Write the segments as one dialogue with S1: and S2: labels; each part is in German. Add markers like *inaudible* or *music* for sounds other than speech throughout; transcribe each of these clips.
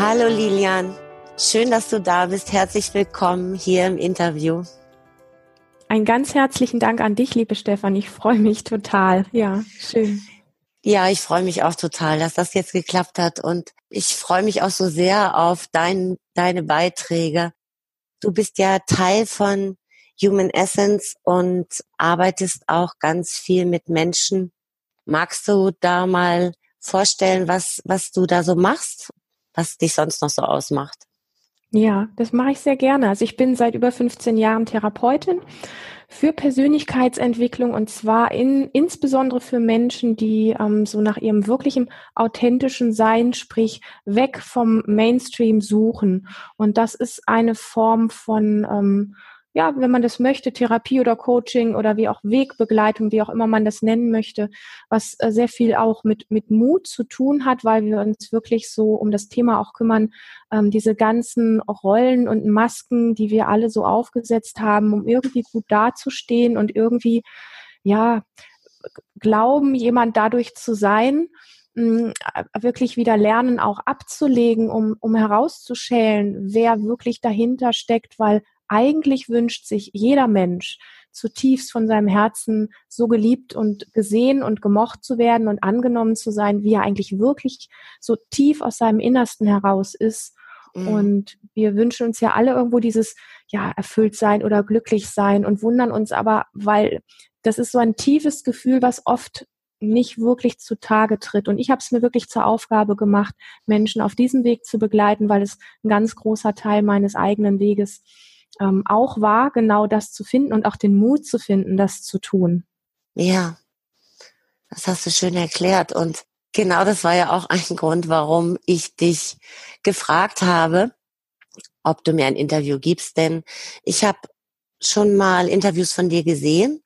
S1: Hallo Lilian, schön, dass du da bist. Herzlich willkommen hier im Interview.
S2: Ein ganz herzlichen Dank an dich, liebe Stefan. Ich freue mich total. Ja, schön.
S1: Ja, ich freue mich auch total, dass das jetzt geklappt hat und ich freue mich auch so sehr auf dein, deine Beiträge. Du bist ja Teil von Human Essence und arbeitest auch ganz viel mit Menschen. Magst du da mal vorstellen, was, was du da so machst, was dich sonst noch so ausmacht?
S2: Ja, das mache ich sehr gerne. Also ich bin seit über 15 Jahren Therapeutin für Persönlichkeitsentwicklung und zwar in, insbesondere für Menschen, die ähm, so nach ihrem wirklichen authentischen Sein, sprich weg vom Mainstream suchen. Und das ist eine Form von ähm, ja, wenn man das möchte, Therapie oder Coaching oder wie auch Wegbegleitung, wie auch immer man das nennen möchte, was äh, sehr viel auch mit, mit Mut zu tun hat, weil wir uns wirklich so um das Thema auch kümmern, ähm, diese ganzen Rollen und Masken, die wir alle so aufgesetzt haben, um irgendwie gut dazustehen und irgendwie, ja, glauben, jemand dadurch zu sein, mh, wirklich wieder lernen, auch abzulegen, um, um herauszuschälen, wer wirklich dahinter steckt, weil eigentlich wünscht sich jeder Mensch zutiefst von seinem Herzen so geliebt und gesehen und gemocht zu werden und angenommen zu sein, wie er eigentlich wirklich so tief aus seinem Innersten heraus ist. Mhm. Und wir wünschen uns ja alle irgendwo dieses, ja, erfüllt sein oder glücklich sein und wundern uns aber, weil das ist so ein tiefes Gefühl, was oft nicht wirklich zutage tritt. Und ich habe es mir wirklich zur Aufgabe gemacht, Menschen auf diesem Weg zu begleiten, weil es ein ganz großer Teil meines eigenen Weges ähm, auch war, genau das zu finden und auch den Mut zu finden, das zu tun.
S1: Ja, das hast du schön erklärt. Und genau das war ja auch *laughs* ein Grund, warum ich dich gefragt habe, ob du mir ein Interview gibst. Denn ich habe schon mal Interviews von dir gesehen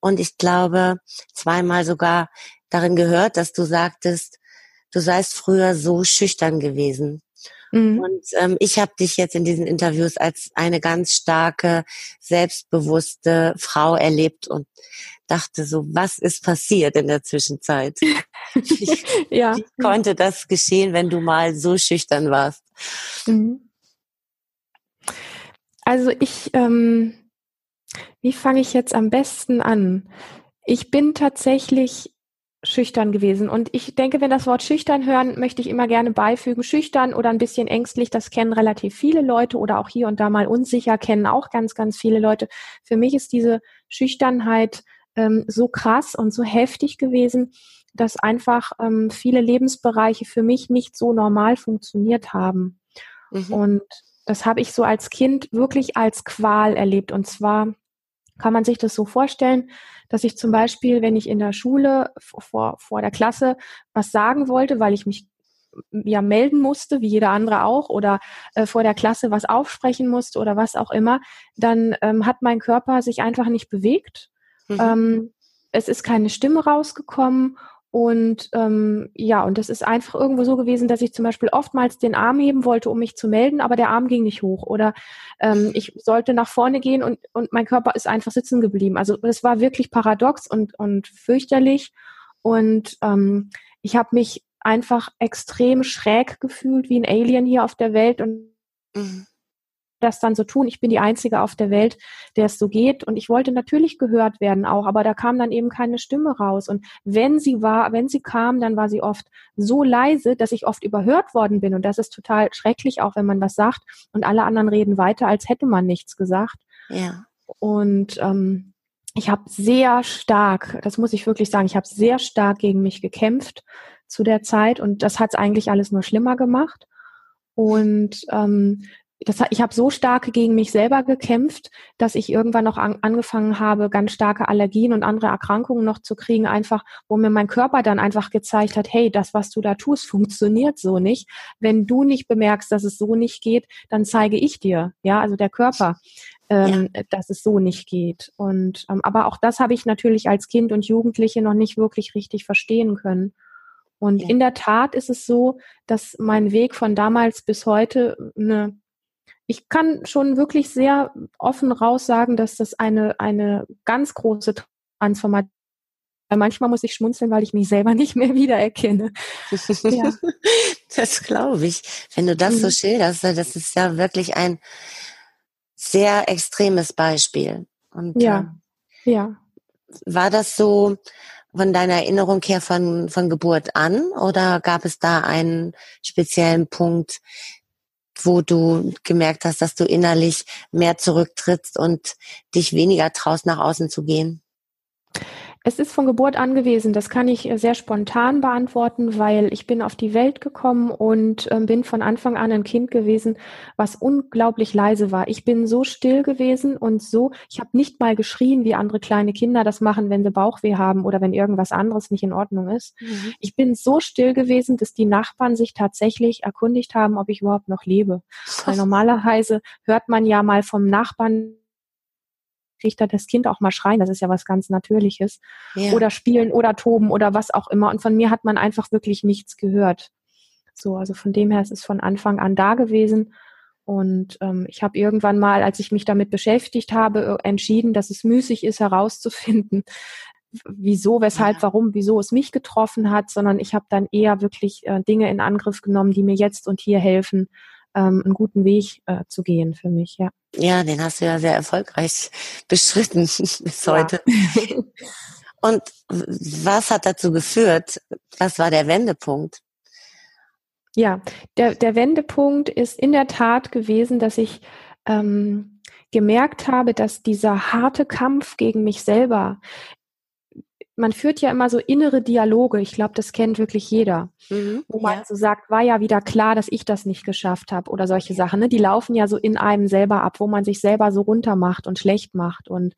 S1: und ich glaube zweimal sogar darin gehört, dass du sagtest, du seist früher so schüchtern gewesen. Mhm. Und ähm, ich habe dich jetzt in diesen Interviews als eine ganz starke, selbstbewusste Frau erlebt und dachte so, was ist passiert in der Zwischenzeit? *laughs* wie, ja. wie konnte das geschehen, wenn du mal so schüchtern warst? Mhm.
S2: Also ich, ähm, wie fange ich jetzt am besten an? Ich bin tatsächlich schüchtern gewesen. Und ich denke, wenn das Wort schüchtern hören, möchte ich immer gerne beifügen. Schüchtern oder ein bisschen ängstlich, das kennen relativ viele Leute oder auch hier und da mal unsicher kennen auch ganz, ganz viele Leute. Für mich ist diese Schüchternheit ähm, so krass und so heftig gewesen, dass einfach ähm, viele Lebensbereiche für mich nicht so normal funktioniert haben. Mhm. Und das habe ich so als Kind wirklich als Qual erlebt. Und zwar kann man sich das so vorstellen, dass ich zum Beispiel, wenn ich in der Schule vor, vor der Klasse was sagen wollte, weil ich mich ja melden musste, wie jeder andere auch, oder äh, vor der Klasse was aufsprechen musste oder was auch immer, dann ähm, hat mein Körper sich einfach nicht bewegt. Mhm. Ähm, es ist keine Stimme rausgekommen und ähm, ja, und das ist einfach irgendwo so gewesen, dass ich zum Beispiel oftmals den Arm heben wollte, um mich zu melden, aber der Arm ging nicht hoch. Oder ähm, ich sollte nach vorne gehen und, und mein Körper ist einfach sitzen geblieben. Also das war wirklich paradox und, und fürchterlich. Und ähm, ich habe mich einfach extrem schräg gefühlt, wie ein Alien hier auf der Welt. Und mhm das dann so tun. Ich bin die Einzige auf der Welt, der es so geht. Und ich wollte natürlich gehört werden auch, aber da kam dann eben keine Stimme raus. Und wenn sie war, wenn sie kam, dann war sie oft so leise, dass ich oft überhört worden bin. Und das ist total schrecklich, auch wenn man was sagt und alle anderen reden weiter, als hätte man nichts gesagt. Ja. Und ähm, ich habe sehr stark, das muss ich wirklich sagen, ich habe sehr stark gegen mich gekämpft zu der Zeit und das hat es eigentlich alles nur schlimmer gemacht. Und ähm, das, ich habe so stark gegen mich selber gekämpft, dass ich irgendwann noch an, angefangen habe, ganz starke Allergien und andere Erkrankungen noch zu kriegen, einfach, wo mir mein Körper dann einfach gezeigt hat, hey, das, was du da tust, funktioniert so nicht. Wenn du nicht bemerkst, dass es so nicht geht, dann zeige ich dir, ja, also der Körper, ähm, ja. dass es so nicht geht. Und ähm, aber auch das habe ich natürlich als Kind und Jugendliche noch nicht wirklich richtig verstehen können. Und ja. in der Tat ist es so, dass mein Weg von damals bis heute eine ich kann schon wirklich sehr offen raus sagen, dass das eine, eine ganz große Transformation manchmal muss ich schmunzeln, weil ich mich selber *laughs* nicht mehr wiedererkenne.
S1: Ja. *laughs* Das glaube ich. Wenn du das mhm. so schilderst, das ist ja wirklich ein sehr extremes Beispiel.
S2: Und, ja, äh, ja.
S1: War das so von deiner Erinnerung her von, von Geburt an oder gab es da einen speziellen Punkt, wo du gemerkt hast, dass du innerlich mehr zurücktrittst und dich weniger traust, nach außen zu gehen?
S2: Es ist von Geburt an gewesen. Das kann ich äh, sehr spontan beantworten, weil ich bin auf die Welt gekommen und äh, bin von Anfang an ein Kind gewesen, was unglaublich leise war. Ich bin so still gewesen und so, ich habe nicht mal geschrien, wie andere kleine Kinder das machen, wenn sie Bauchweh haben oder wenn irgendwas anderes nicht in Ordnung ist. Mhm. Ich bin so still gewesen, dass die Nachbarn sich tatsächlich erkundigt haben, ob ich überhaupt noch lebe. Weil normalerweise hört man ja mal vom Nachbarn, kriegt da das Kind auch mal schreien, das ist ja was ganz Natürliches. Ja. Oder spielen oder toben oder was auch immer. Und von mir hat man einfach wirklich nichts gehört. So, also von dem her ist es von Anfang an da gewesen. Und ähm, ich habe irgendwann mal, als ich mich damit beschäftigt habe, äh, entschieden, dass es müßig ist, herauszufinden, wieso, weshalb, ja. warum, wieso es mich getroffen hat, sondern ich habe dann eher wirklich äh, Dinge in Angriff genommen, die mir jetzt und hier helfen, ähm, einen guten Weg äh, zu gehen für mich, ja.
S1: Ja, den hast du ja sehr erfolgreich *laughs* beschritten *laughs* bis heute. Ja. Und was hat dazu geführt? Was war der Wendepunkt?
S2: Ja, der, der Wendepunkt ist in der Tat gewesen, dass ich ähm, gemerkt habe, dass dieser harte Kampf gegen mich selber, man führt ja immer so innere Dialoge, ich glaube, das kennt wirklich jeder, mhm, wo man ja. so sagt, war ja wieder klar, dass ich das nicht geschafft habe oder solche Sachen. Ne? Die laufen ja so in einem selber ab, wo man sich selber so runter macht und schlecht macht. Und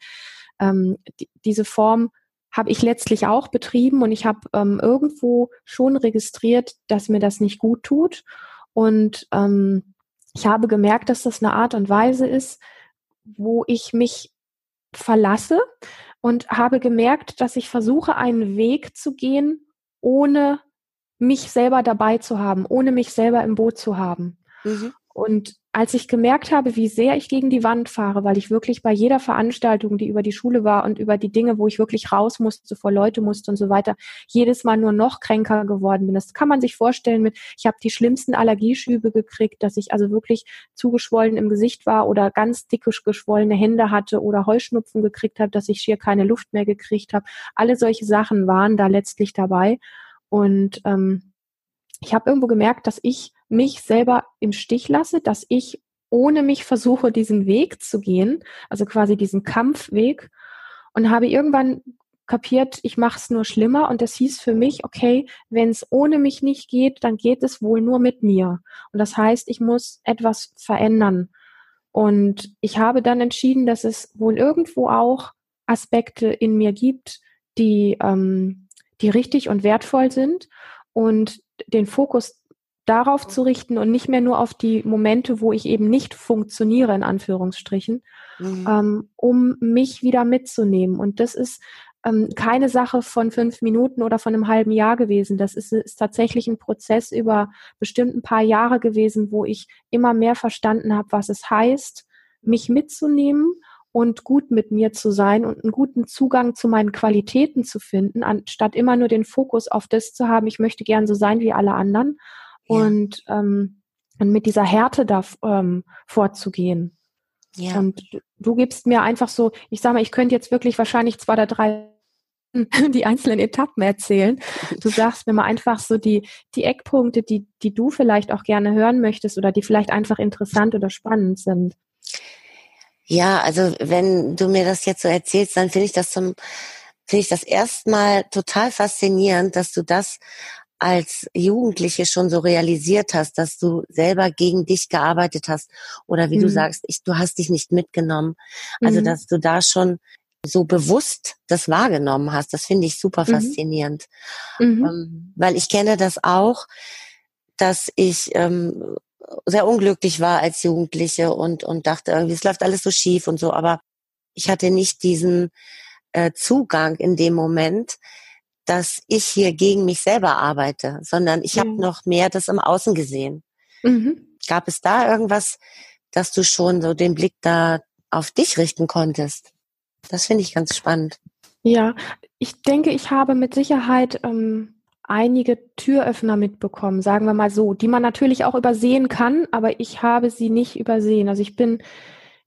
S2: ähm, die, diese Form habe ich letztlich auch betrieben und ich habe ähm, irgendwo schon registriert, dass mir das nicht gut tut. Und ähm, ich habe gemerkt, dass das eine Art und Weise ist, wo ich mich verlasse und habe gemerkt, dass ich versuche, einen Weg zu gehen, ohne mich selber dabei zu haben, ohne mich selber im Boot zu haben. Mhm. Und als ich gemerkt habe, wie sehr ich gegen die Wand fahre, weil ich wirklich bei jeder Veranstaltung, die über die Schule war und über die Dinge, wo ich wirklich raus musste, vor Leute musste und so weiter, jedes Mal nur noch kränker geworden bin. Das kann man sich vorstellen mit, ich habe die schlimmsten Allergieschübe gekriegt, dass ich also wirklich zugeschwollen im Gesicht war oder ganz dicke geschwollene Hände hatte oder Heuschnupfen gekriegt habe, dass ich schier keine Luft mehr gekriegt habe. Alle solche Sachen waren da letztlich dabei. Und ähm, ich habe irgendwo gemerkt, dass ich mich selber im Stich lasse, dass ich ohne mich versuche, diesen Weg zu gehen, also quasi diesen Kampfweg und habe irgendwann kapiert, ich mache es nur schlimmer und das hieß für mich, okay, wenn es ohne mich nicht geht, dann geht es wohl nur mit mir. Und das heißt, ich muss etwas verändern. Und ich habe dann entschieden, dass es wohl irgendwo auch Aspekte in mir gibt, die, ähm, die richtig und wertvoll sind und den Fokus darauf zu richten und nicht mehr nur auf die Momente, wo ich eben nicht funktioniere, in Anführungsstrichen, mhm. ähm, um mich wieder mitzunehmen. Und das ist ähm, keine Sache von fünf Minuten oder von einem halben Jahr gewesen. Das ist, ist tatsächlich ein Prozess über bestimmt ein paar Jahre gewesen, wo ich immer mehr verstanden habe, was es heißt, mich mitzunehmen und gut mit mir zu sein und einen guten Zugang zu meinen Qualitäten zu finden, anstatt immer nur den Fokus auf das zu haben, ich möchte gern so sein wie alle anderen und, ähm, und mit dieser Härte da ähm, vorzugehen. Ja. Und du gibst mir einfach so, ich sage mal, ich könnte jetzt wirklich wahrscheinlich zwei oder drei *laughs* die einzelnen Etappen erzählen. Du sagst mir mal einfach so die, die Eckpunkte, die, die du vielleicht auch gerne hören möchtest oder die vielleicht einfach interessant oder spannend sind.
S1: Ja, also wenn du mir das jetzt so erzählst, dann finde ich das zum, finde ich das erstmal total faszinierend, dass du das als Jugendliche schon so realisiert hast, dass du selber gegen dich gearbeitet hast oder wie mhm. du sagst, ich, du hast dich nicht mitgenommen. Also, mhm. dass du da schon so bewusst das wahrgenommen hast, das finde ich super mhm. faszinierend. Mhm. Ähm, weil ich kenne das auch, dass ich ähm, sehr unglücklich war als Jugendliche und, und dachte irgendwie, es läuft alles so schief und so, aber ich hatte nicht diesen äh, Zugang in dem Moment, dass ich hier gegen mich selber arbeite, sondern ich mhm. habe noch mehr das im Außen gesehen. Mhm. Gab es da irgendwas, dass du schon so den Blick da auf dich richten konntest? Das finde ich ganz spannend.
S2: Ja, ich denke, ich habe mit Sicherheit ähm, einige Türöffner mitbekommen, sagen wir mal so, die man natürlich auch übersehen kann, aber ich habe sie nicht übersehen. Also ich bin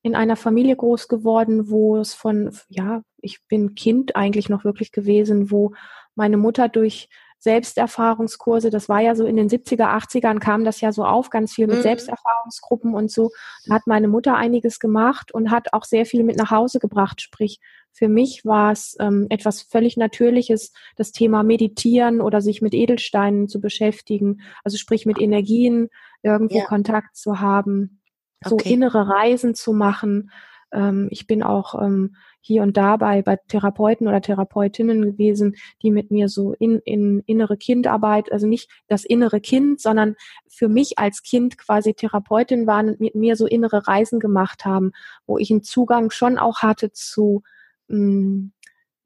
S2: in einer Familie groß geworden, wo es von, ja, ich bin Kind eigentlich noch wirklich gewesen, wo meine Mutter durch Selbsterfahrungskurse, das war ja so in den 70er, 80ern kam das ja so auf, ganz viel mit mhm. Selbsterfahrungsgruppen und so. Da hat meine Mutter einiges gemacht und hat auch sehr viel mit nach Hause gebracht. Sprich, für mich war es ähm, etwas völlig Natürliches, das Thema Meditieren oder sich mit Edelsteinen zu beschäftigen, also sprich mit Energien irgendwo ja. Kontakt zu haben, so okay. innere Reisen zu machen. Ähm, ich bin auch ähm, hier und da bei, bei Therapeuten oder Therapeutinnen gewesen, die mit mir so in, in innere Kindarbeit, also nicht das innere Kind, sondern für mich als Kind quasi Therapeutin waren und mit mir so innere Reisen gemacht haben, wo ich einen Zugang schon auch hatte zu, mh, mm,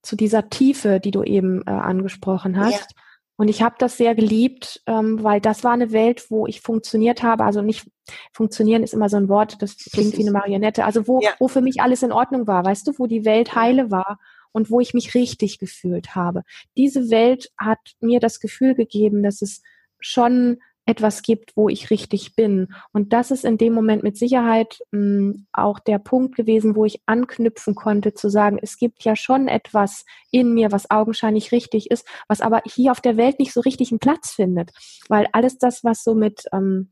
S2: zu dieser Tiefe, die du eben äh, angesprochen hast. Ja. Und ich habe das sehr geliebt, ähm, weil das war eine Welt, wo ich funktioniert habe. Also nicht funktionieren ist immer so ein Wort, das klingt wie eine *laughs* Marionette. Also wo, ja. wo für mich alles in Ordnung war, weißt du, wo die Welt heile war und wo ich mich richtig gefühlt habe. Diese Welt hat mir das Gefühl gegeben, dass es schon etwas gibt, wo ich richtig bin. Und das ist in dem Moment mit Sicherheit mh, hm, auch der Punkt gewesen, wo ich anknüpfen konnte, zu sagen, es gibt ja schon etwas in mir, was augenscheinlich richtig ist, was aber hier auf der Welt nicht so richtig einen Platz findet. Weil alles das, was so mit ähm,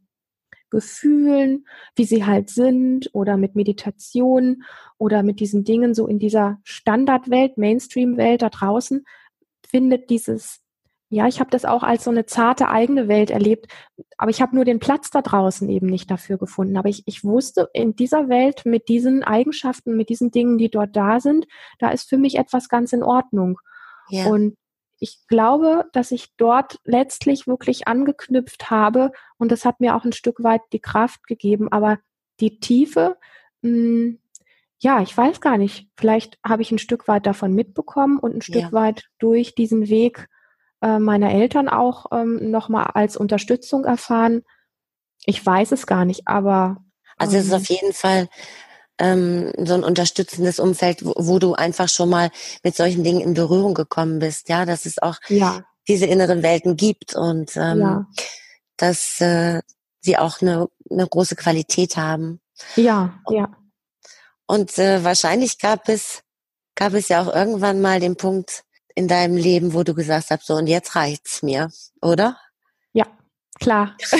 S2: Gefühlen, wie sie halt sind, oder mit Meditation oder mit diesen Dingen so in dieser Standardwelt, Mainstream-Welt da draußen, findet dieses ja, ich habe das auch als so eine zarte eigene Welt erlebt, aber ich habe nur den Platz da draußen eben nicht dafür gefunden. Aber ich, ich wusste, in dieser Welt mit diesen Eigenschaften, mit diesen Dingen, die dort da sind, da ist für mich etwas ganz in Ordnung. Ja. Und ich glaube, dass ich dort letztlich wirklich angeknüpft habe und das hat mir auch ein Stück weit die Kraft gegeben. Aber die Tiefe, mh, hm, ja, ich weiß gar nicht. Vielleicht habe ich ein Stück weit davon mitbekommen und ein Stück ja. weit durch diesen Weg äh, meiner Eltern auch ähm, nochmal als Unterstützung erfahren. Ich weiß es gar nicht, aber.
S1: Also es ist auf ähm, jeden Fall ähm, so ein unterstützendes Umfeld, wo, wo, du einfach schon mal mit solchen Dingen in Berührung gekommen bist, ja, dass es auch ja. diese inneren Welten gibt und ähm, ja. dass äh, sie auch eine, eine große Qualität haben.
S2: Ja, ja.
S1: Und äh, wahrscheinlich gab es gab es ja auch irgendwann mal den Punkt, in deinem Leben, wo du gesagt hast, so und jetzt reicht's mir, oder?
S2: Ja, klar. *laughs*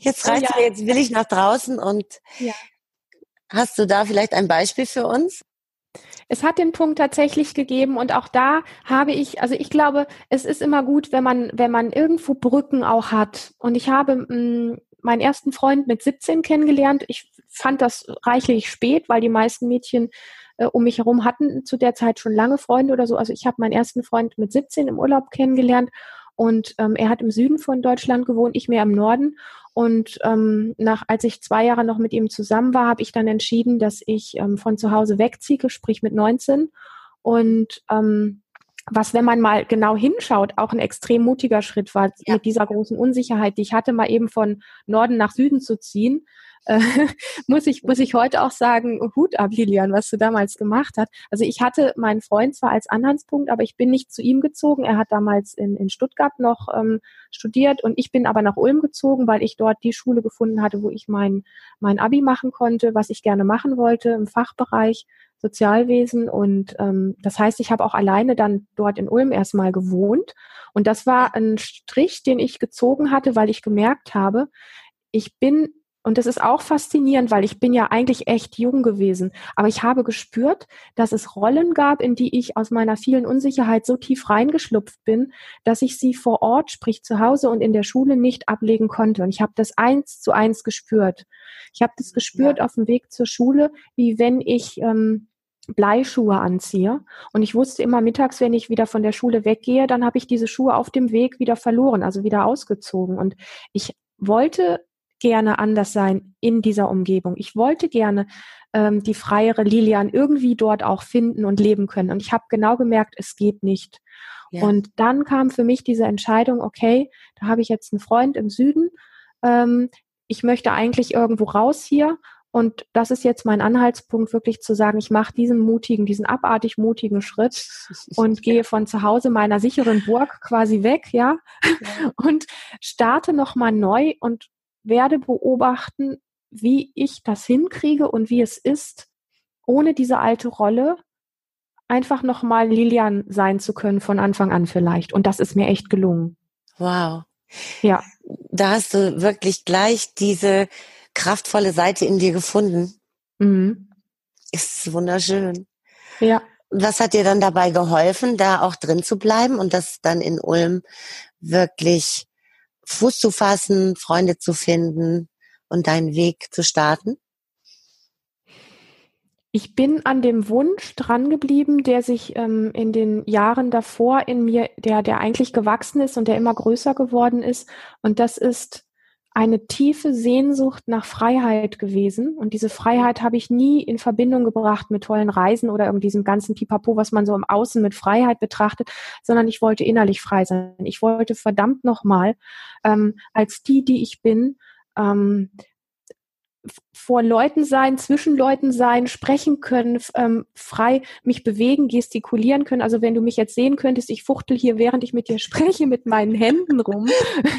S1: jetzt reicht's ja. mir, jetzt will ich nach draußen und ja. hast du da vielleicht ein Beispiel für uns?
S2: Es hat den Punkt tatsächlich gegeben und auch da habe ich, also ich glaube, es ist immer gut, wenn man, wenn man irgendwo Brücken auch hat. Und ich habe mh, mm, meinen ersten Freund mit 17 kennengelernt. Ich fand das reichlich spät, weil die meisten Mädchen äh, um mich herum hatten zu der Zeit schon lange Freunde oder so. Also ich habe meinen ersten Freund mit 17 im Urlaub kennengelernt und ähm, er hat im Süden von Deutschland gewohnt, ich mehr im Norden. Und ähm, nach, als ich zwei Jahre noch mit ihm zusammen war, habe ich dann entschieden, dass ich ähm, von zu Hause wegziehe, sprich mit 19. Und ähm, was, wenn man mal genau hinschaut, auch ein extrem mutiger Schritt war, ja. mit dieser großen Unsicherheit, die ich hatte, mal eben von Norden nach Süden zu ziehen äh, *laughs* muss ich muss ich heute auch sagen, Hut ab, Lilian, was du damals gemacht hast. Also ich hatte meinen Freund zwar als Anhaltspunkt, aber ich bin nicht zu ihm gezogen. Er hat damals in, in Stuttgart noch ähm, studiert und ich bin aber nach Ulm gezogen, weil ich dort die Schule gefunden hatte, wo ich mein, mein Abi machen konnte, was ich gerne machen wollte im Fachbereich Sozialwesen. Und ähm, das heißt, ich habe auch alleine dann dort in Ulm erstmal gewohnt. Und das war ein Strich, den ich gezogen hatte, weil ich gemerkt habe, ich bin und das ist auch faszinierend, weil ich bin ja eigentlich echt jung gewesen. Aber ich habe gespürt, dass es Rollen gab, in die ich aus meiner vielen Unsicherheit so tief reingeschlupft bin, dass ich sie vor Ort, sprich zu Hause und in der Schule nicht ablegen konnte. Und ich habe das eins zu eins gespürt. Ich habe das gespürt ja. auf dem Weg zur Schule, wie wenn ich ähm, Bleischuhe anziehe. Und ich wusste immer mittags, wenn ich wieder von der Schule weggehe, dann habe ich diese Schuhe auf dem Weg wieder verloren, also wieder ausgezogen. Und ich wollte gerne anders sein in dieser Umgebung. Ich wollte gerne ähm, die freiere Lilian irgendwie dort auch finden und leben können. Und ich habe genau gemerkt, es geht nicht. Ja. Und dann kam für mich diese Entscheidung, okay, da habe ich jetzt einen Freund im Süden. Ähm, ich möchte eigentlich irgendwo raus hier Und das ist jetzt mein Anhaltspunkt, wirklich zu sagen, ich mache diesen mutigen, diesen abartig mutigen Schritt *laughs* und gehe von zu Hause meiner sicheren Burg quasi weg, ja, ja. *laughs* und starte nochmal neu und werde beobachten, wie ich das hinkriege und wie es ist, ohne diese alte Rolle einfach nochmal Lilian sein zu können von Anfang an vielleicht. Und das ist mir echt gelungen.
S1: Wow. Ja. Da hast du wirklich gleich diese kraftvolle Seite in dir gefunden. Mhm. Ist wunderschön. Ja. Was hat dir dann dabei geholfen, da auch drin zu bleiben und das dann in Ulm wirklich Fuß zu fassen, Freunde zu finden und deinen Weg zu starten?
S2: Ich bin an dem Wunsch drangeblieben, der sich ähm, in den Jahren davor in mir, der, der eigentlich gewachsen ist und der immer größer geworden ist. Und das ist eine tiefe Sehnsucht nach Freiheit gewesen. Und diese Freiheit habe ich nie in Verbindung gebracht mit tollen Reisen oder irgendwie diesem ganzen Pipapo, was man so im Außen mit Freiheit betrachtet, sondern ich wollte innerlich frei sein. Ich wollte verdammt nochmal ähm, als die, die ich bin, ähm, vor Leuten sein, zwischen Leuten sein, sprechen können, ähm, frei mich bewegen, gestikulieren können. Also wenn du mich jetzt sehen könntest, ich fuchtel hier, während ich mit dir *laughs* spreche, mit meinen Händen rum.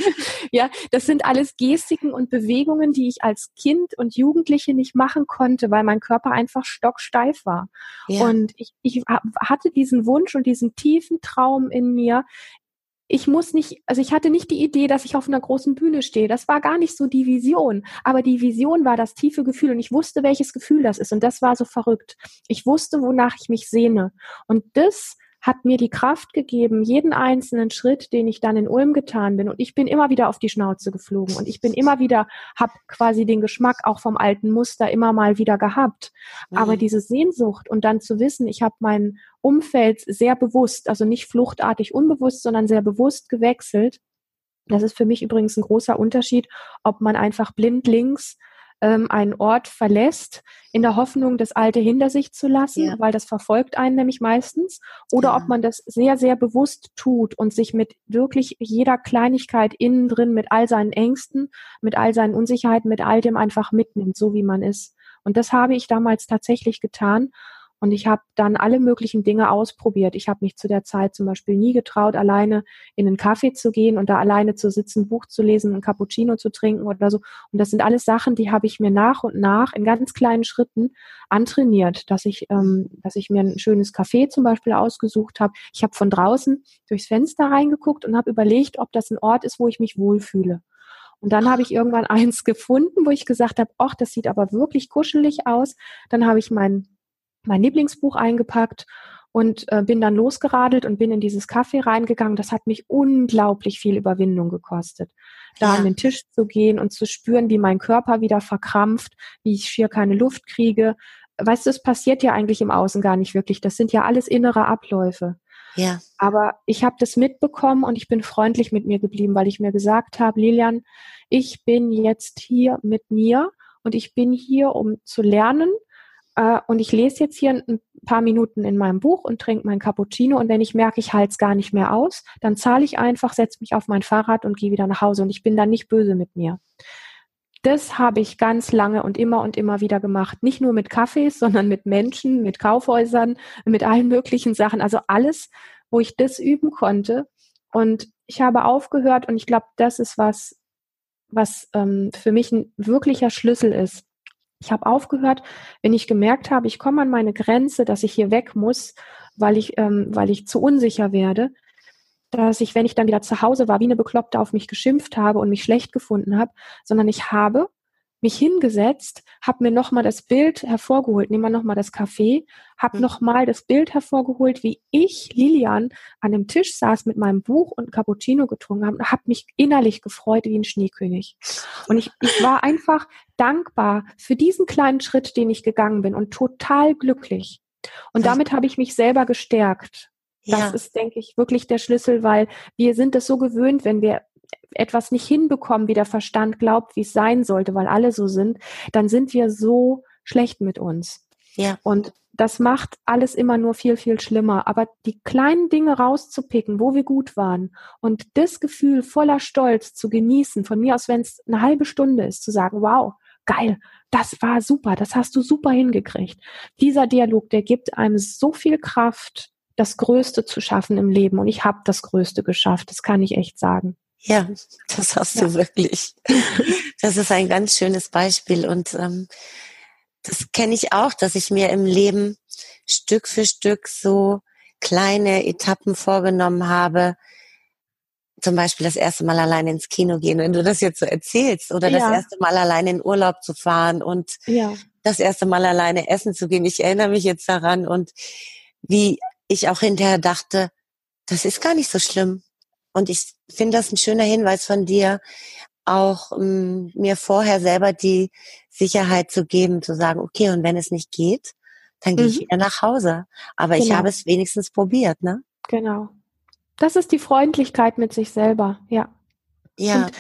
S2: *laughs* ja, das sind alles Gestiken und Bewegungen, die ich als Kind und Jugendliche nicht machen konnte, weil mein Körper einfach stocksteif war. Ja. Und ich, ich hatte diesen Wunsch und diesen tiefen Traum in mir, ich muss nicht, also ich hatte nicht die Idee, dass ich auf einer großen Bühne stehe. Das war gar nicht so die Vision. Aber die Vision war das tiefe Gefühl und ich wusste, welches Gefühl das ist. Und das war so verrückt. Ich wusste, wonach ich mich sehne. Und das hat mir die Kraft gegeben, jeden einzelnen Schritt, den ich dann in Ulm getan bin. Und ich bin immer wieder auf die Schnauze geflogen. Und ich bin immer wieder, habe quasi den Geschmack auch vom alten Muster immer mal wieder gehabt. Mhm. Aber diese Sehnsucht und dann zu wissen, ich habe mein Umfeld sehr bewusst, also nicht fluchtartig unbewusst, sondern sehr bewusst gewechselt. Das ist für mich übrigens ein großer Unterschied, ob man einfach blind links ähm, einen Ort verlässt, in der Hoffnung, das Alte hinter sich zu lassen, ja. weil das verfolgt einen nämlich meistens, oder ja. ob man das sehr, sehr bewusst tut und sich mit wirklich jeder Kleinigkeit innen drin, mit all seinen Ängsten, mit all seinen Unsicherheiten, mit all dem einfach mitnimmt, so wie man ist. Und das habe ich damals tatsächlich getan. Und ich habe dann alle möglichen Dinge ausprobiert. Ich habe mich zu der Zeit zum Beispiel nie getraut, alleine in einen Kaffee zu gehen und da alleine zu sitzen, Buch zu lesen, ein Cappuccino zu trinken oder so. Und das sind alles Sachen, die habe ich mir nach und nach in ganz kleinen Schritten antrainiert, dass ich, ähm, dass ich mir ein schönes Café zum Beispiel ausgesucht habe. Ich habe von draußen durchs Fenster reingeguckt und habe überlegt, ob das ein Ort ist, wo ich mich wohlfühle. Und dann habe ich irgendwann *laughs* eins gefunden, wo ich gesagt habe, ach, das sieht aber wirklich kuschelig aus. Dann habe ich meinen mein Lieblingsbuch eingepackt und äh, bin dann losgeradelt und bin in dieses Café reingegangen. Das hat mich unglaublich viel Überwindung gekostet. Da ja. an den Tisch zu gehen und zu spüren, wie mein Körper wieder verkrampft, wie ich schier keine Luft kriege. Weißt du, es passiert ja eigentlich im Außen gar nicht wirklich. Das sind ja alles innere Abläufe. Ja. Aber ich habe das mitbekommen und ich bin freundlich mit mir geblieben, weil ich mir gesagt habe, Lilian, ich bin jetzt hier mit mir und ich bin hier, um zu lernen äh, und ich lese jetzt hier ein paar Minuten in meinem Buch und trinke mein Cappuccino und wenn ich merke, ich halte es gar nicht mehr aus, dann zahle ich einfach, setze mich auf mein Fahrrad und gehe wieder nach Hause und ich bin dann nicht böse mit mir. Das habe ich ganz lange und immer und immer wieder gemacht. Nicht nur mit Kaffees, sondern mit Menschen, mit Kaufhäusern, mit allen möglichen Sachen. Also alles, wo ich das üben konnte. Und ich habe aufgehört und ich glaube, das ist was, was ähm, für mich ein wirklicher Schlüssel ist. Ich habe aufgehört, wenn ich gemerkt habe, ich komme an meine Grenze, dass ich hier weg muss, weil ich, ähm, weil ich zu unsicher werde, dass ich, wenn ich dann wieder zu Hause war, wie eine Bekloppte auf mich geschimpft habe und mich schlecht gefunden habe, sondern ich habe mich hingesetzt, habe mir nochmal das Bild hervorgeholt, nehmen wir nochmal das Café, habe mhm. nochmal das Bild hervorgeholt, wie ich, Lilian, an dem Tisch saß mit meinem Buch und Cappuccino getrunken habe und habe mich innerlich gefreut wie ein Schneekönig. Und ich, ich war einfach dankbar für diesen kleinen Schritt, den ich gegangen bin und total glücklich. Und damit habe ich mich selber gestärkt. Das ja. ist, denke ich, wirklich der Schlüssel, weil wir sind es so gewöhnt, wenn wir etwas nicht hinbekommen, wie der Verstand glaubt, wie es sein sollte, weil alle so sind, dann sind wir so schlecht mit uns. Ja. Und das macht alles immer nur viel, viel schlimmer. Aber die kleinen Dinge rauszupicken, wo wir gut waren und das Gefühl voller Stolz zu genießen, von mir aus, wenn es eine halbe Stunde ist, zu sagen, wow, geil, das war super, das hast du super hingekriegt. Dieser Dialog, der gibt einem so viel Kraft, das Größte zu schaffen im Leben. Und ich habe das Größte geschafft, das kann ich echt sagen.
S1: Ja, das hast ja. du wirklich. *laughs* Das ist ein ganz schönes Beispiel und ähm, das kenne ich auch, dass ich mir im Leben Stück für Stück so kleine Etappen vorgenommen habe, zum Beispiel das erste Mal allein ins Kino gehen, wenn du das jetzt so erzählst, oder ja. das erste Mal allein in Urlaub zu fahren und ja. das erste Mal alleine essen zu gehen. Ich erinnere mich jetzt daran und wie ich auch hinterher dachte, das ist gar nicht so schlimm. Und ich finde das ein schöner Hinweis von dir, auch ähm, mir vorher selber die Sicherheit zu geben, zu sagen, okay, und wenn es nicht geht, dann mhm. gehe ich mhm. wieder nach Hause. Aber genau. ich habe es wenigstens probiert, ne?
S2: Genau. Das ist die Freundlichkeit mit sich selber, ja. Ja. Und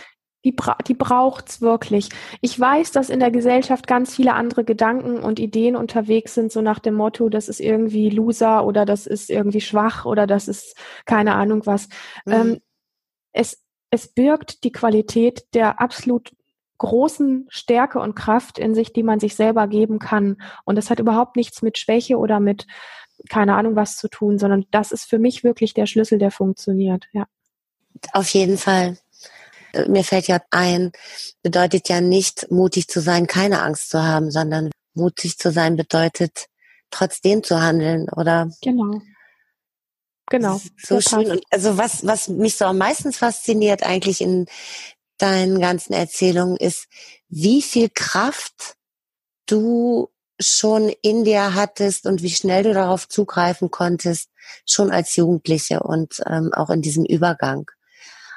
S2: die, bra die braucht's wirklich. Ich weiß, dass in der Gesellschaft ganz viele andere Gedanken und Ideen unterwegs sind, so nach dem Motto, das ist irgendwie Loser oder das ist irgendwie schwach oder das ist keine Ahnung was. Mhm. Ähm, es, es birgt die Qualität der absolut großen Stärke und Kraft in sich, die man sich selber geben kann. Und das hat überhaupt nichts mit Schwäche oder mit keine Ahnung was zu tun, sondern das ist für mich wirklich der Schlüssel, der funktioniert, ja.
S1: Auf jeden Fall. Äh, mir fällt ja ein, bedeutet ja nicht mutig zu sein, keine Angst zu haben, sondern mutig zu sein bedeutet trotzdem zu handeln, oder?
S2: Genau. Genau.
S1: So schön. Und also was, was mich so am meisten fasziniert eigentlich in deinen ganzen Erzählungen ist, wie viel Kraft du schon in dir hattest und wie schnell du darauf zugreifen konntest, schon als Jugendliche und ähm, auch in diesem Übergang.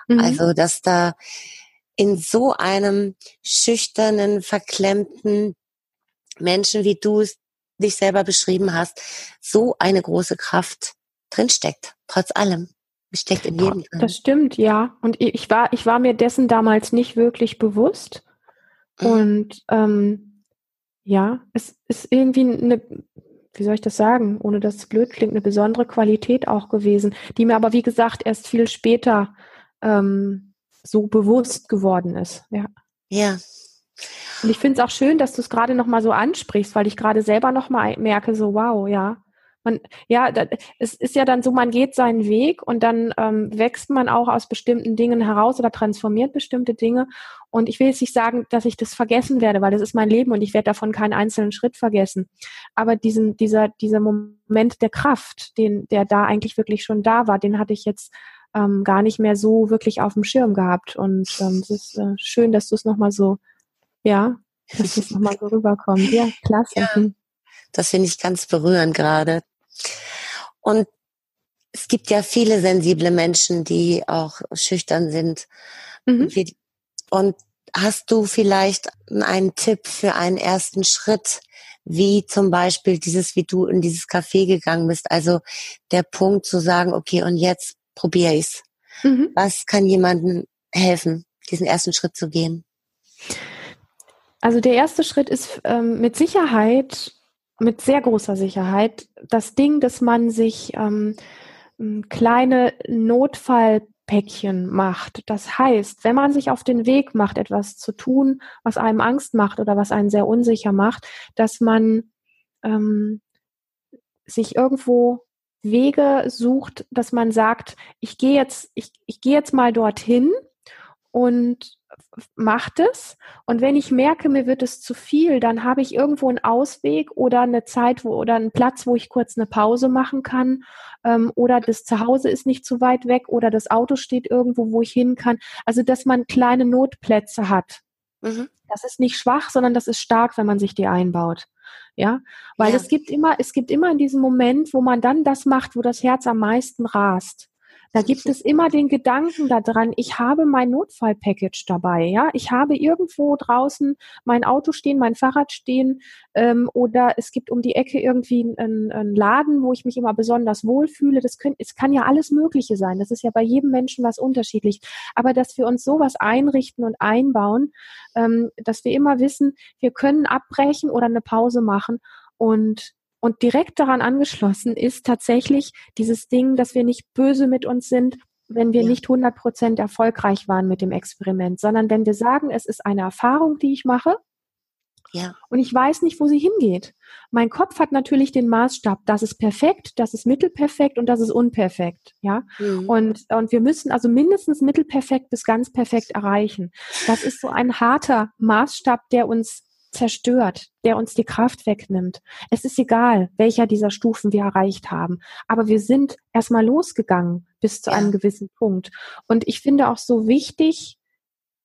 S1: Mhm. Also, dass da in so einem schüchternen, verklemmten Menschen, wie du es dich selber beschrieben hast, so eine große Kraft drinsteckt, trotz allem. Steckt in jedem
S2: drin. Das stimmt, ja. Und ich war, ich war mir dessen damals nicht wirklich bewusst. Mhm. Und ähm, ja, es ist irgendwie eine, wie soll ich das sagen, ohne dass es blöd klingt, eine besondere Qualität auch gewesen, die mir aber, wie gesagt, erst viel später ähm, so bewusst geworden ist. Ja.
S1: Ja.
S2: Und ich finde es auch schön, dass du es gerade nochmal so ansprichst, weil ich gerade selber nochmal merke, so wow, ja, man, ja, da, es ist ja dann so, man geht seinen Weg und dann ähm, wächst man auch aus bestimmten Dingen heraus oder transformiert bestimmte Dinge. Und ich will jetzt nicht sagen, dass ich das vergessen werde, weil das ist mein Leben und ich werde davon keinen einzelnen Schritt vergessen. Aber diesen, dieser, dieser Moment der Kraft, den, der da eigentlich wirklich schon da war, den hatte ich jetzt ähm, gar nicht mehr so wirklich auf dem Schirm gehabt. Und ähm, es ist äh, schön, dass du es nochmal so, ja, dass es *laughs* nochmal so rüberkommt. Ja, klasse. Ja,
S1: mhm. das finde ich ganz berührend gerade. Und es gibt ja viele sensible Menschen, die auch schüchtern sind. Mhm. Und hast du vielleicht einen Tipp für einen ersten Schritt, wie zum Beispiel dieses, wie du in dieses Café gegangen bist? Also der Punkt zu sagen, okay, und jetzt probiere ich's. Mhm. Was kann jemandem helfen, diesen ersten Schritt zu gehen?
S2: Also der erste Schritt ist ähm, mit Sicherheit mit sehr großer Sicherheit das Ding, dass man sich ähm, kleine Notfallpäckchen macht. Das heißt, wenn man sich auf den Weg macht, etwas zu tun, was einem Angst macht oder was einen sehr unsicher macht, dass man ähm, sich irgendwo Wege sucht, dass man sagt, ich gehe jetzt, ich, ich gehe jetzt mal dorthin und macht es. Und wenn ich merke, mir wird es zu viel, dann habe ich irgendwo einen Ausweg oder eine Zeit wo, oder einen Platz, wo ich kurz eine Pause machen kann. Ähm, oder das Zuhause ist nicht zu weit weg oder das Auto steht irgendwo, wo ich hin kann. Also, dass man kleine Notplätze hat. Mhm. Das ist nicht schwach, sondern das ist stark, wenn man sich die einbaut. Ja, weil ja. es gibt immer, es gibt immer in diesem Moment, wo man dann das macht, wo das Herz am meisten rast. Da gibt es immer den Gedanken daran, ich habe mein Notfallpackage dabei, ja. Ich habe irgendwo draußen mein Auto stehen, mein Fahrrad stehen, ähm, oder es gibt um die Ecke irgendwie einen, einen Laden, wo ich mich immer besonders wohlfühle. Das können, es kann ja alles Mögliche sein. Das ist ja bei jedem Menschen was unterschiedlich. Aber dass wir uns sowas einrichten und einbauen, ähm, dass wir immer wissen, wir können abbrechen oder eine Pause machen und und direkt daran angeschlossen ist tatsächlich dieses Ding, dass wir nicht böse mit uns sind, wenn wir ja. nicht 100 Prozent erfolgreich waren mit dem Experiment, sondern wenn wir sagen, es ist eine Erfahrung, die ich mache
S1: Ja.
S2: Und ich weiß nicht, wo sie hingeht. Mein Kopf hat natürlich den Maßstab, das ist perfekt, das ist mittelperfekt und das ist unperfekt, ja. Mhm. Und, und wir müssen also mindestens mittelperfekt bis ganz perfekt erreichen. Das ist so ein harter Maßstab, der uns zerstört, der uns die Kraft wegnimmt. Es ist egal, welcher dieser Stufen wir erreicht haben. Aber wir sind erstmal losgegangen bis zu einem gewissen Punkt. Und ich finde auch so wichtig,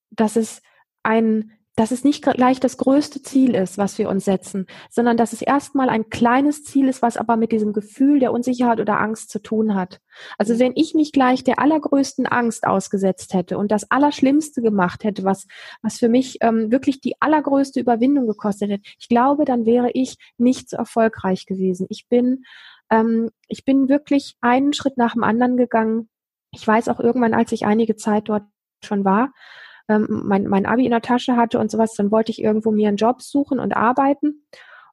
S2: dass es ein dass es nicht gleich das größte Ziel ist, was wir uns setzen, sondern dass es erstmal ein kleines Ziel ist, was aber mit diesem Gefühl der Unsicherheit oder Angst zu tun hat. Also wenn ich mich gleich der allergrößten Angst ausgesetzt hätte und das Allerschlimmste gemacht hätte, was, was für mich ähm, wirklich die allergrößte Überwindung gekostet hätte, ich glaube, dann wäre ich nicht so erfolgreich gewesen. Ich bin, ähm, ich bin wirklich einen Schritt nach dem anderen gegangen. Ich weiß auch irgendwann, als ich einige Zeit dort schon war, ähm, mein, mein Abi in der Tasche hatte und sowas, dann wollte ich irgendwo mir einen Job suchen und arbeiten.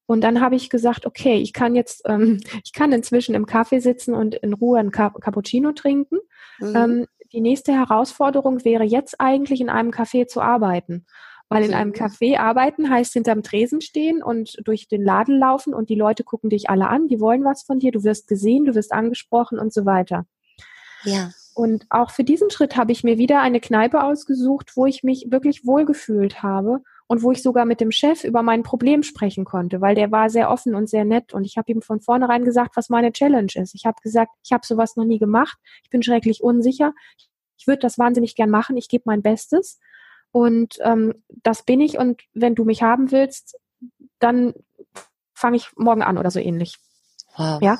S2: Und dann habe ich gesagt, okay, ich kann jetzt, *laughs* ähm, ich kann inzwischen im Kaffee sitzen und in Ruhe ein Cappuccino trinken. Mhm. Ähm, die nächste Herausforderung wäre jetzt eigentlich in einem Café zu arbeiten. Weil in einem Café arbeiten heißt hinterm Tresen stehen und durch den Laden laufen und die Leute gucken dich alle an, die wollen was von dir, du wirst gesehen, du wirst angesprochen und so weiter.
S1: Ja.
S2: Und auch für diesen Schritt habe ich mir wieder eine Kneipe ausgesucht, wo ich mich wirklich wohlgefühlt habe und wo ich sogar mit dem Chef über mein Problem sprechen konnte, weil der war sehr offen und sehr nett. Und ich habe ihm von vornherein gesagt, was meine Challenge ist. Ich habe gesagt, ich habe sowas noch nie gemacht, ich bin schrecklich unsicher, ich würde das wahnsinnig gern machen, ich gebe mein Bestes. Und ähm, das bin ich. Und wenn du mich haben willst, dann fange ich morgen an oder so ähnlich. Wow. Ja,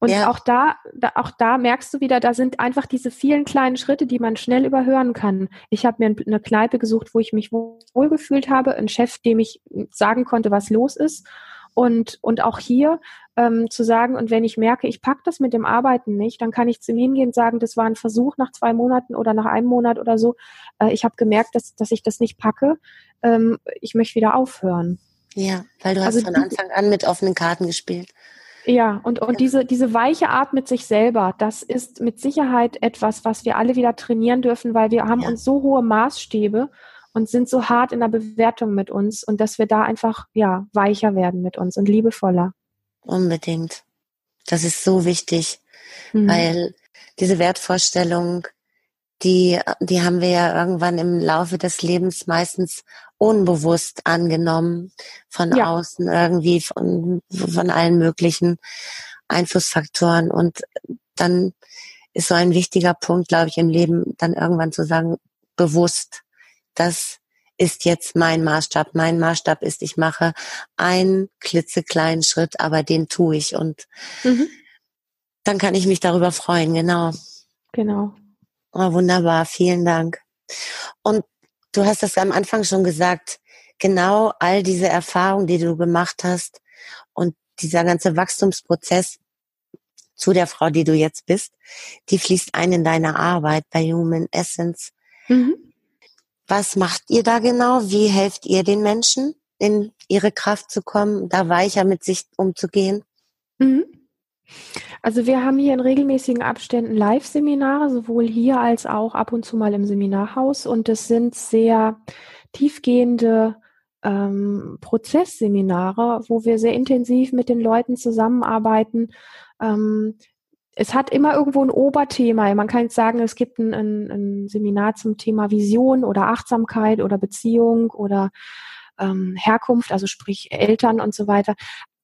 S2: und ja. auch da, da, auch da merkst du wieder, da sind einfach diese vielen kleinen Schritte, die man schnell überhören kann. Ich habe mir eine Kneipe gesucht, wo ich mich wohlgefühlt habe, einen Chef, dem ich sagen konnte, was los ist. Und, und auch hier ähm, zu sagen, und wenn ich merke, ich pack das mit dem Arbeiten nicht, dann kann ich zu ihm hingehen und sagen, das war ein Versuch nach zwei Monaten oder nach einem Monat oder so. Äh, ich habe gemerkt, dass, dass ich das nicht packe. Ähm, ich möchte wieder aufhören.
S1: Ja, weil du hast also, von Anfang an mit offenen Karten gespielt.
S2: Ja, und, und diese, diese weiche Art mit sich selber, das ist mit Sicherheit etwas, was wir alle wieder trainieren dürfen, weil wir haben ja. uns so hohe Maßstäbe und sind so hart in der Bewertung mit uns und dass wir da einfach, ja, weicher werden mit uns und liebevoller.
S1: Unbedingt. Das ist so wichtig, mhm. weil diese Wertvorstellung, die, die haben wir ja irgendwann im Laufe des Lebens meistens unbewusst angenommen von ja. außen irgendwie von, von allen möglichen Einflussfaktoren und dann ist so ein wichtiger Punkt, glaube ich, im Leben dann irgendwann zu sagen, bewusst, das ist jetzt mein Maßstab. Mein Maßstab ist, ich mache einen klitzekleinen Schritt, aber den tue ich und mhm. dann kann ich mich darüber freuen, genau.
S2: Genau.
S1: Oh, wunderbar, vielen Dank. Und du hast das am Anfang schon gesagt, genau all diese Erfahrungen, die du gemacht hast und dieser ganze Wachstumsprozess zu der Frau, die du jetzt bist, die fließt ein in deine Arbeit bei Human Essence. Mhm. Was macht ihr da genau? Wie helft ihr den Menschen, in ihre Kraft zu kommen, da weicher mit sich umzugehen? Mhm.
S2: Also wir haben hier in regelmäßigen Abständen Live-Seminare, sowohl hier als auch ab und zu mal im Seminarhaus. Und es sind sehr tiefgehende ähm, Prozessseminare, wo wir sehr intensiv mit den Leuten zusammenarbeiten. Ähm, es hat immer irgendwo ein Oberthema. Man kann jetzt sagen, es gibt ein, ein, ein Seminar zum Thema Vision oder Achtsamkeit oder Beziehung oder ähm, Herkunft, also sprich Eltern und so weiter.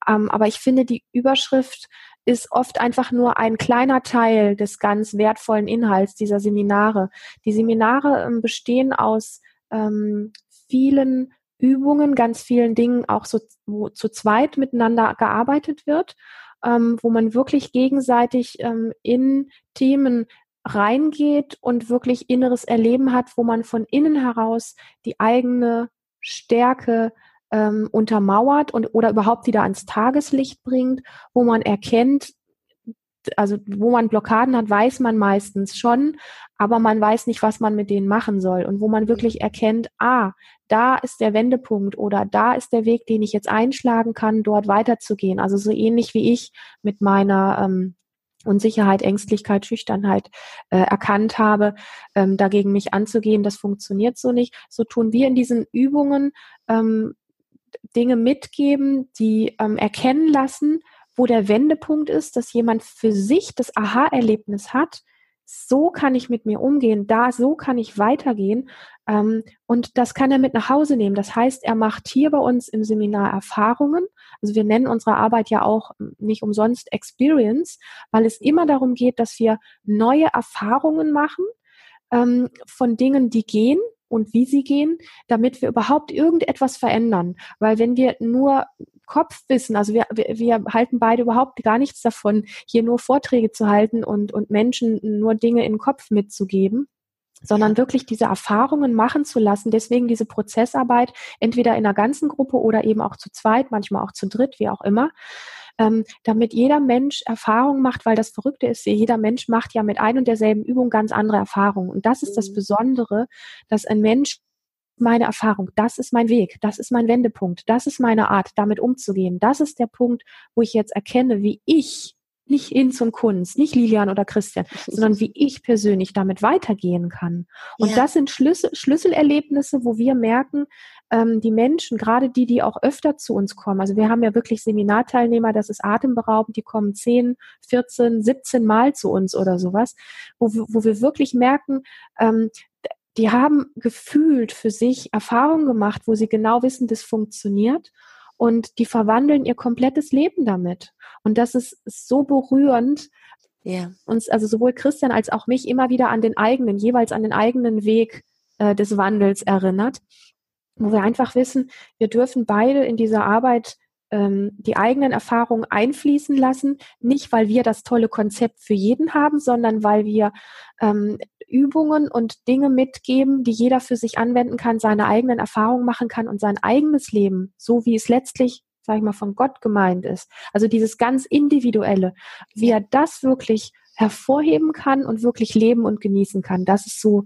S2: Ähm, aber ich finde, die Überschrift ist oft einfach nur ein kleiner Teil des ganz wertvollen Inhalts dieser Seminare. Die Seminare ähm, bestehen aus ähm, vielen Übungen, ganz vielen Dingen auch so, wo zu zweit miteinander gearbeitet wird, ähm, wo man wirklich gegenseitig ähm, in Themen reingeht und wirklich inneres Erleben hat, wo man von innen heraus die eigene Stärke ähm, untermauert und oder überhaupt wieder ans Tageslicht bringt, wo man erkennt, also wo man Blockaden hat, weiß man meistens schon, aber man weiß nicht, was man mit denen machen soll. Und wo man wirklich erkennt, ah, da ist der Wendepunkt oder da ist der Weg, den ich jetzt einschlagen kann, dort weiterzugehen. Also so ähnlich wie ich mit meiner ähm, Unsicherheit, Ängstlichkeit, Schüchternheit äh, erkannt habe, ähm, dagegen mich anzugehen, das funktioniert so nicht. So tun wir in diesen Übungen ähm, Dinge mitgeben, die ähm, erkennen lassen, wo der Wendepunkt ist, dass jemand für sich das Aha-Erlebnis hat, so kann ich mit mir umgehen, da so kann ich weitergehen. Ähm, und das kann er mit nach Hause nehmen. Das heißt, er macht hier bei uns im Seminar Erfahrungen. Also wir nennen unsere Arbeit ja auch nicht umsonst Experience, weil es immer darum geht, dass wir neue Erfahrungen machen ähm, von Dingen, die gehen, und wie sie gehen, damit wir überhaupt irgendetwas verändern. Weil wenn wir nur Kopfwissen, also wir, wir, wir halten beide überhaupt gar nichts davon, hier nur Vorträge zu halten und, und Menschen nur Dinge in den Kopf mitzugeben, sondern wirklich diese Erfahrungen machen zu lassen. Deswegen diese Prozessarbeit, entweder in einer ganzen Gruppe oder eben auch zu zweit, manchmal auch zu dritt, wie auch immer, ähm, damit jeder Mensch Erfahrungen macht, weil das Verrückte ist, jeder Mensch macht ja mit ein und derselben Übung ganz andere Erfahrungen. Und das ist das mhm. Besondere, dass ein Mensch meine Erfahrung, das ist mein Weg, das ist mein Wendepunkt, das ist meine Art, damit umzugehen. Das ist der Punkt, wo ich jetzt erkenne, wie ich, nicht Ins und Kunst, nicht Lilian oder Christian, sondern *laughs* wie ich persönlich damit weitergehen kann. Und ja. das sind Schlüssel, Schlüsselerlebnisse, wo wir merken, ähm, die Menschen, gerade die, die auch öfter zu uns kommen, also wir haben ja wirklich Seminarteilnehmer, das ist atemberaubend, die kommen 10, 14, 17 Mal zu uns oder sowas, wo, wo wir wirklich merken, ähm, die haben gefühlt für sich Erfahrungen gemacht, wo sie genau wissen, das funktioniert und die verwandeln ihr komplettes Leben damit. Und das ist so berührend, ja. uns, also sowohl Christian als auch mich immer wieder an den eigenen, jeweils an den eigenen Weg äh, des Wandels erinnert, wo wir einfach wissen, wir dürfen beide in dieser Arbeit ähm, die eigenen Erfahrungen einfließen lassen, nicht weil wir das tolle Konzept für jeden haben, sondern weil wir ähm, Übungen und Dinge mitgeben, die jeder für sich anwenden kann, seine eigenen Erfahrungen machen kann und sein eigenes Leben, so wie es letztlich, sage ich mal, von Gott gemeint ist. Also dieses ganz individuelle, wie er das wirklich hervorheben kann und wirklich leben und genießen kann. Das ist so,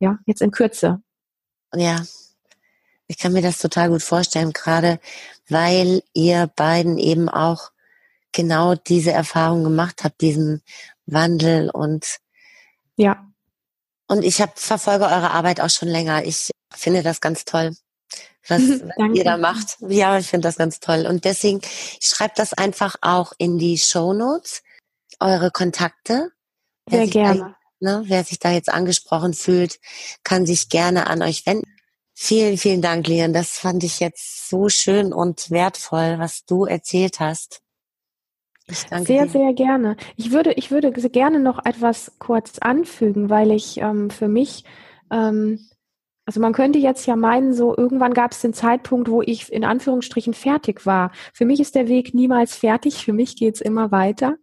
S2: ja, jetzt in Kürze.
S1: Ja, ich kann mir das total gut vorstellen, gerade weil ihr beiden eben auch genau diese Erfahrung gemacht habt, diesen Wandel und
S2: ja.
S1: Und ich hab, verfolge eure Arbeit auch schon länger. Ich finde das ganz toll, was, *laughs* was ihr da macht. Ja, ich finde das ganz toll. Und deswegen, ich schreibe das einfach auch in die Show Notes, eure Kontakte.
S2: Sehr gerne.
S1: Da, ne, wer sich da jetzt angesprochen fühlt, kann sich gerne an euch wenden. Vielen, vielen Dank, Lian. Das fand ich jetzt so schön und wertvoll, was du erzählt hast.
S2: Ich danke sehr, dir. sehr gerne. Ich würde, ich würde gerne noch etwas kurz anfügen, weil ich ähm, für mich ähm, also man könnte jetzt ja meinen, so irgendwann gab es den Zeitpunkt, wo ich in Anführungsstrichen fertig war. Für mich ist der Weg niemals fertig, für mich geht's immer weiter.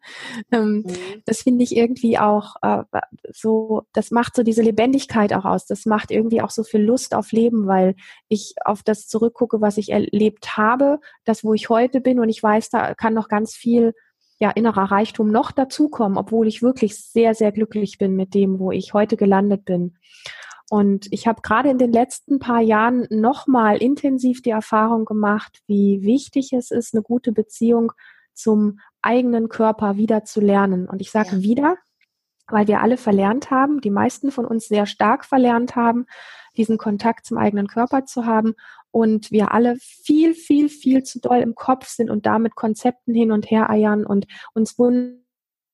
S2: Ähm, mhm. Das finde ich irgendwie auch äh, so, das macht so diese Lebendigkeit auch aus. Das macht irgendwie auch so viel Lust auf Leben, weil ich auf das zurückgucke, was ich erlebt habe, das, wo ich heute bin und ich weiß, da kann noch ganz viel ja, innerer Reichtum noch dazukommen, obwohl ich wirklich sehr, sehr glücklich bin mit dem, wo ich heute gelandet bin. Und ich habe gerade in den letzten paar Jahren nochmal intensiv die Erfahrung gemacht, wie wichtig es ist, eine gute Beziehung zum eigenen Körper wieder zu lernen. Und ich sage ja. wieder, weil wir alle verlernt haben, die meisten von uns sehr stark verlernt haben, diesen Kontakt zum eigenen Körper zu haben und wir alle viel, viel, viel zu doll im Kopf sind und damit Konzepten hin und her eiern und uns wundern,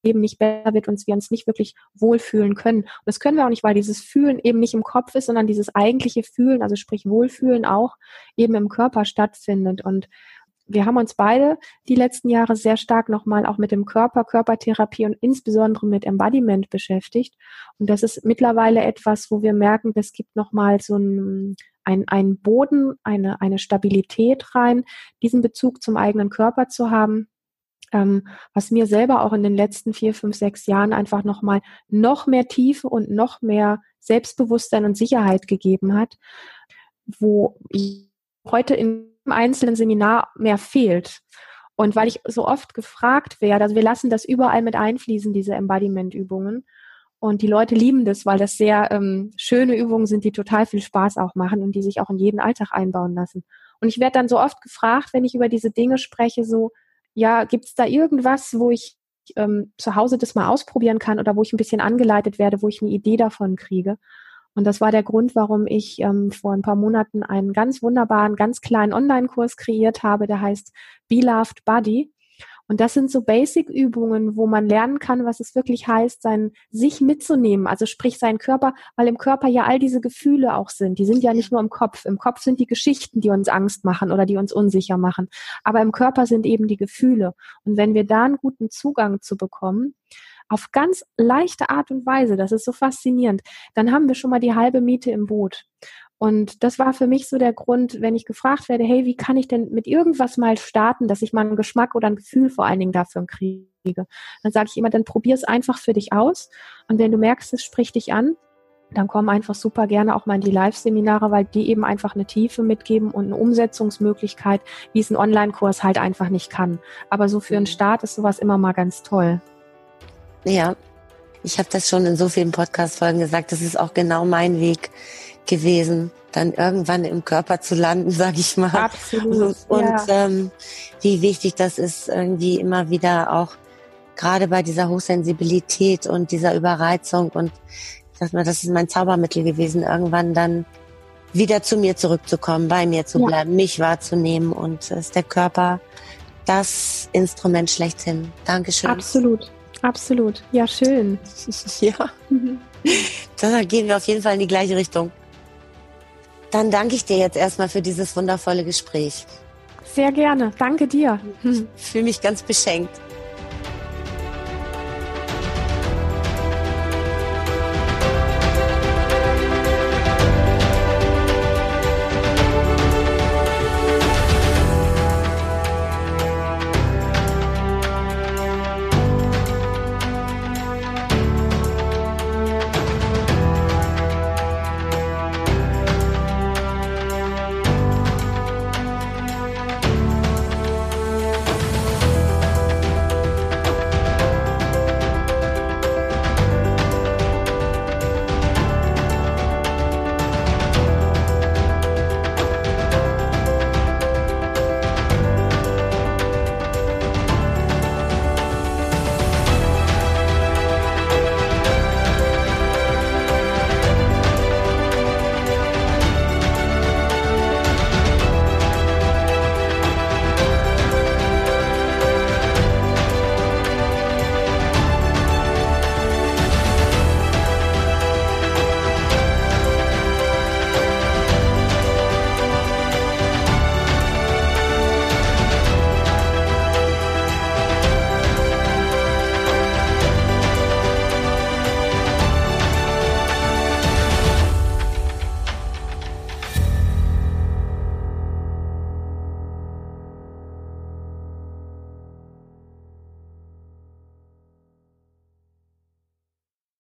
S2: eben nicht besser wird, uns wir uns nicht wirklich wohlfühlen können. Und das können wir auch nicht, weil dieses Fühlen eben nicht im Kopf ist, sondern dieses eigentliche Fühlen, also sprich Wohlfühlen auch eben im Körper stattfindet. Und wir haben uns beide die letzten Jahre sehr stark nochmal auch mit dem Körper, Körpertherapie und insbesondere mit Embodiment beschäftigt. Und das ist mittlerweile etwas, wo wir merken, es gibt nochmal so ein, ein, ein Boden, eine, eine Stabilität rein, diesen Bezug zum eigenen Körper zu haben ähm, was mir selber auch in den letzten vier, fünf, sechs Jahren einfach nochmal noch mehr Tiefe und noch mehr Selbstbewusstsein und Sicherheit gegeben hat, wo heute einem einzelnen Seminar mehr fehlt. Und weil ich so oft gefragt werde, also wir lassen das überall mit einfließen, diese Embodiment-Übungen. Und die Leute lieben das, weil das sehr ähm, schöne Übungen sind, die total viel Spaß auch machen und die sich auch in jeden Alltag einbauen lassen. Und ich werde dann so oft gefragt, wenn ich über diese Dinge spreche, so, ja, gibt es da irgendwas, wo ich ähm, zu Hause das mal ausprobieren kann oder wo ich ein bisschen angeleitet werde, wo ich eine Idee davon kriege? Und das war der Grund, warum ich ähm, vor ein paar Monaten einen ganz wunderbaren, ganz kleinen Online-Kurs kreiert habe, der heißt Be Loved Body. Und das sind so Basic-Übungen, wo man lernen kann, was es wirklich heißt, sein, sich mitzunehmen. Also sprich seinen Körper, weil im Körper ja all diese Gefühle auch sind. Die sind ja nicht nur im Kopf. Im Kopf sind die Geschichten, die uns Angst machen oder die uns unsicher machen. Aber im Körper sind eben die Gefühle. Und wenn wir da einen guten Zugang zu bekommen, auf ganz leichte Art und Weise, das ist so faszinierend, dann haben wir schon mal die halbe Miete im Boot. Und das war für mich so der Grund, wenn ich gefragt werde, hey, wie kann ich denn mit irgendwas mal starten, dass ich mal einen Geschmack oder ein Gefühl vor allen Dingen dafür kriege, dann sage ich immer, dann probier es einfach für dich aus. Und wenn du merkst, es spricht dich an, dann komm einfach super gerne auch mal in die Live-Seminare, weil die eben einfach eine Tiefe mitgeben und eine Umsetzungsmöglichkeit, wie es ein Online-Kurs halt einfach nicht kann. Aber so für einen Start ist sowas immer mal ganz toll.
S1: Ja, ich habe das schon in so vielen Podcast-Folgen gesagt, das ist auch genau mein Weg gewesen, dann irgendwann im Körper zu landen, *laughs* sag ich mal.
S2: Absolut.
S1: Und ja. ähm, wie wichtig das ist, irgendwie immer wieder auch gerade bei dieser Hochsensibilität und dieser Überreizung und ich sag mal, das ist mein Zaubermittel gewesen, irgendwann dann wieder zu mir zurückzukommen, bei mir zu bleiben, ja. mich wahrzunehmen und ist der Körper das Instrument schlechthin. Dankeschön.
S2: Absolut, absolut. Ja, schön. *laughs*
S1: ja. Dann gehen wir auf jeden Fall in die gleiche Richtung. Dann danke ich dir jetzt erstmal für dieses wundervolle Gespräch.
S2: Sehr gerne. Danke dir.
S1: Fühle mich ganz beschenkt.